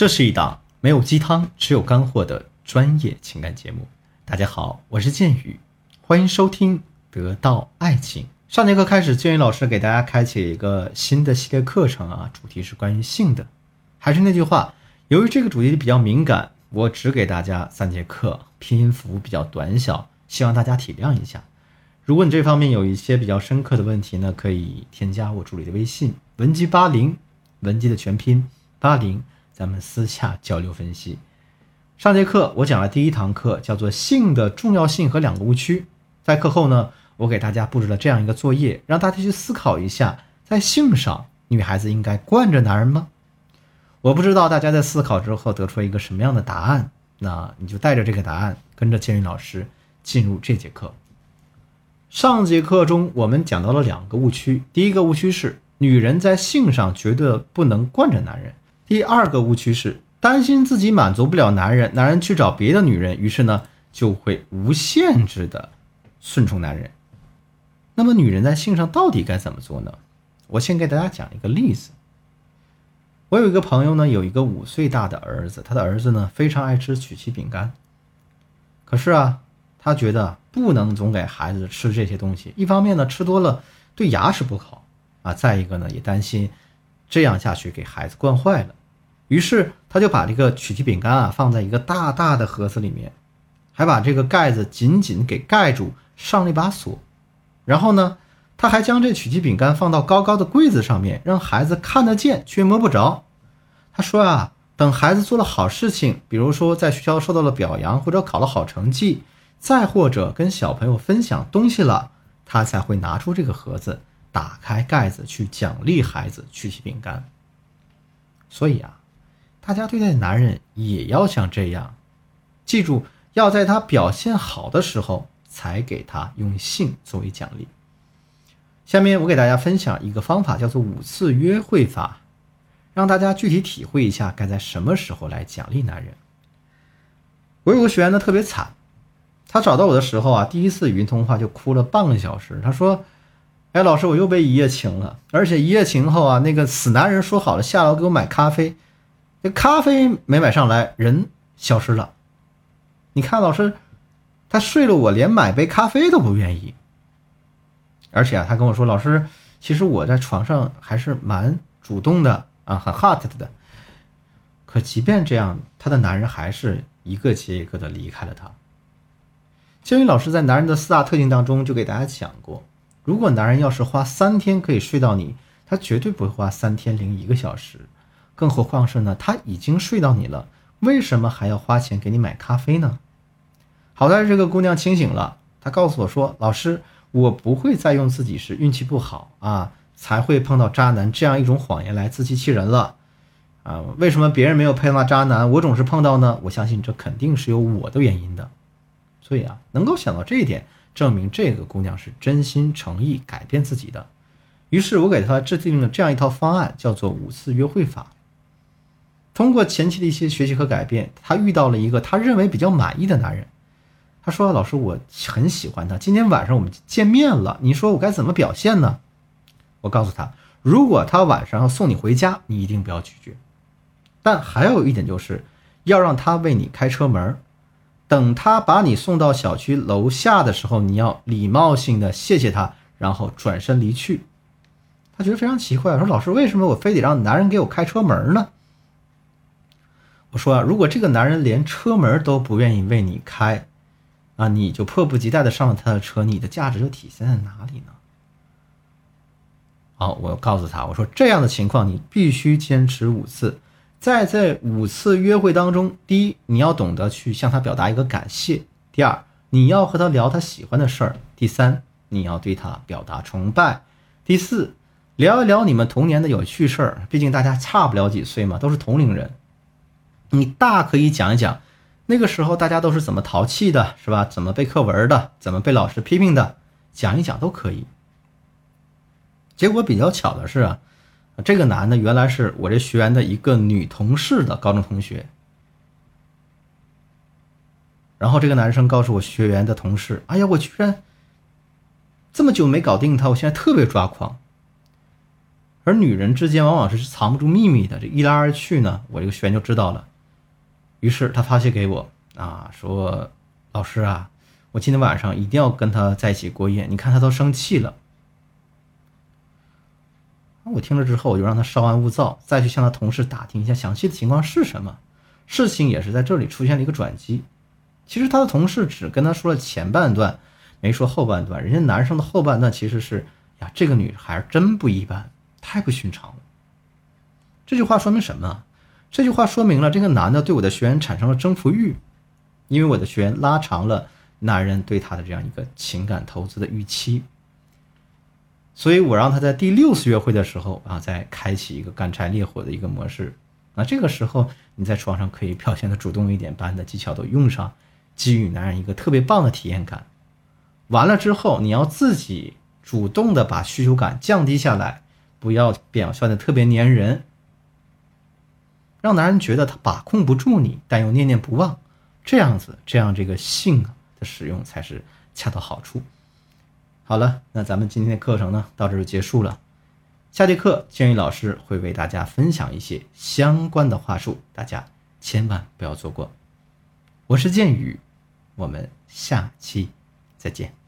这是一档没有鸡汤，只有干货的专业情感节目。大家好，我是剑宇，欢迎收听《得到爱情》。上节课开始，剑宇老师给大家开启一个新的系列课程啊，主题是关于性的。还是那句话，由于这个主题比较敏感，我只给大家三节课，篇幅比较短小，希望大家体谅一下。如果你这方面有一些比较深刻的问题呢，可以添加我助理的微信文姬八零，文姬的全拼八零。咱们私下交流分析。上节课我讲了第一堂课，叫做性的重要性和两个误区。在课后呢，我给大家布置了这样一个作业，让大家去思考一下，在性上，女孩子应该惯着男人吗？我不知道大家在思考之后得出了一个什么样的答案，那你就带着这个答案，跟着千云老师进入这节课。上节课中我们讲到了两个误区，第一个误区是女人在性上绝对不能惯着男人。第二个误区是担心自己满足不了男人，男人去找别的女人，于是呢就会无限制的顺从男人。那么女人在性上到底该怎么做呢？我先给大家讲一个例子。我有一个朋友呢，有一个五岁大的儿子，他的儿子呢非常爱吃曲奇饼干。可是啊，他觉得不能总给孩子吃这些东西，一方面呢吃多了对牙齿不好啊，再一个呢也担心这样下去给孩子惯坏了。于是他就把这个曲奇饼干啊放在一个大大的盒子里面，还把这个盖子紧紧给盖住，上了一把锁。然后呢，他还将这曲奇饼干放到高高的柜子上面，让孩子看得见却摸不着。他说啊，等孩子做了好事情，比如说在学校受到了表扬，或者考了好成绩，再或者跟小朋友分享东西了，他才会拿出这个盒子，打开盖子去奖励孩子曲奇饼干。所以啊。大家对待男人也要像这样，记住要在他表现好的时候才给他用性作为奖励。下面我给大家分享一个方法，叫做五次约会法，让大家具体体会一下该在什么时候来奖励男人。我有个学员呢特别惨，他找到我的时候啊，第一次语音通话就哭了半个小时。他说：“哎，老师，我又被一夜情了，而且一夜情后啊，那个死男人说好了下楼给我买咖啡。”这咖啡没买上来，人消失了。你看，老师，他睡了我，连买杯咖啡都不愿意。而且啊，他跟我说，老师，其实我在床上还是蛮主动的啊，很 hot 的。可即便这样，他的男人还是一个接一个的离开了他。建宇老师在男人的四大特性当中就给大家讲过，如果男人要是花三天可以睡到你，他绝对不会花三天零一个小时。更何况是呢？他已经睡到你了，为什么还要花钱给你买咖啡呢？好在这个姑娘清醒了，她告诉我说：“老师，我不会再用自己是运气不好啊，才会碰到渣男这样一种谎言来自欺欺人了。啊，为什么别人没有碰到渣男，我总是碰到呢？我相信这肯定是有我的原因的。所以啊，能够想到这一点，证明这个姑娘是真心诚意改变自己的。于是我给她制定了这样一套方案，叫做五次约会法。”通过前期的一些学习和改变，他遇到了一个他认为比较满意的男人。他说：“老师，我很喜欢他。今天晚上我们见面了，你说我该怎么表现呢？”我告诉他：“如果他晚上要送你回家，你一定不要拒绝。但还有一点就是，要让他为你开车门。等他把你送到小区楼下的时候，你要礼貌性的谢谢他，然后转身离去。”他觉得非常奇怪，说：“老师，为什么我非得让男人给我开车门呢？”我说啊，如果这个男人连车门都不愿意为你开，啊，你就迫不及待的上了他的车，你的价值就体现在哪里呢？好，我告诉他，我说这样的情况你必须坚持五次，在这五次约会当中，第一，你要懂得去向他表达一个感谢；第二，你要和他聊他喜欢的事儿；第三，你要对他表达崇拜；第四，聊一聊你们童年的有趣事儿，毕竟大家差不了几岁嘛，都是同龄人。你大可以讲一讲，那个时候大家都是怎么淘气的，是吧？怎么背课文的，怎么被老师批评的，讲一讲都可以。结果比较巧的是啊，这个男的原来是我这学员的一个女同事的高中同学。然后这个男生告诉我学员的同事：“哎呀，我居然这么久没搞定他，我现在特别抓狂。”而女人之间往往是藏不住秘密的，这一来二去呢，我这个学员就知道了。于是他发信给我啊，说：“老师啊，我今天晚上一定要跟他在一起过夜，你看他都生气了。”我听了之后，我就让他稍安勿躁，再去向他同事打听一下详细的情况是什么。事情也是在这里出现了一个转机。其实他的同事只跟他说了前半段，没说后半段。人家男生的后半段其实是呀，这个女孩真不一般，太不寻常了。这句话说明什么？这句话说明了这个男的对我的学员产生了征服欲，因为我的学员拉长了男人对他的这样一个情感投资的预期。所以我让他在第六次约会的时候啊，再开启一个干柴烈火的一个模式。那这个时候你在床上可以表现的主动一点，把你的技巧都用上，给予男人一个特别棒的体验感。完了之后，你要自己主动的把需求感降低下来，不要表现的特别粘人，让男人觉得他把控不住你，但又念念不忘。这样子，这样这个性的使用才是恰到好处。好了，那咱们今天的课程呢，到这就结束了。下节课，建宇老师会为大家分享一些相关的话术，大家千万不要错过。我是建宇，我们下期再见。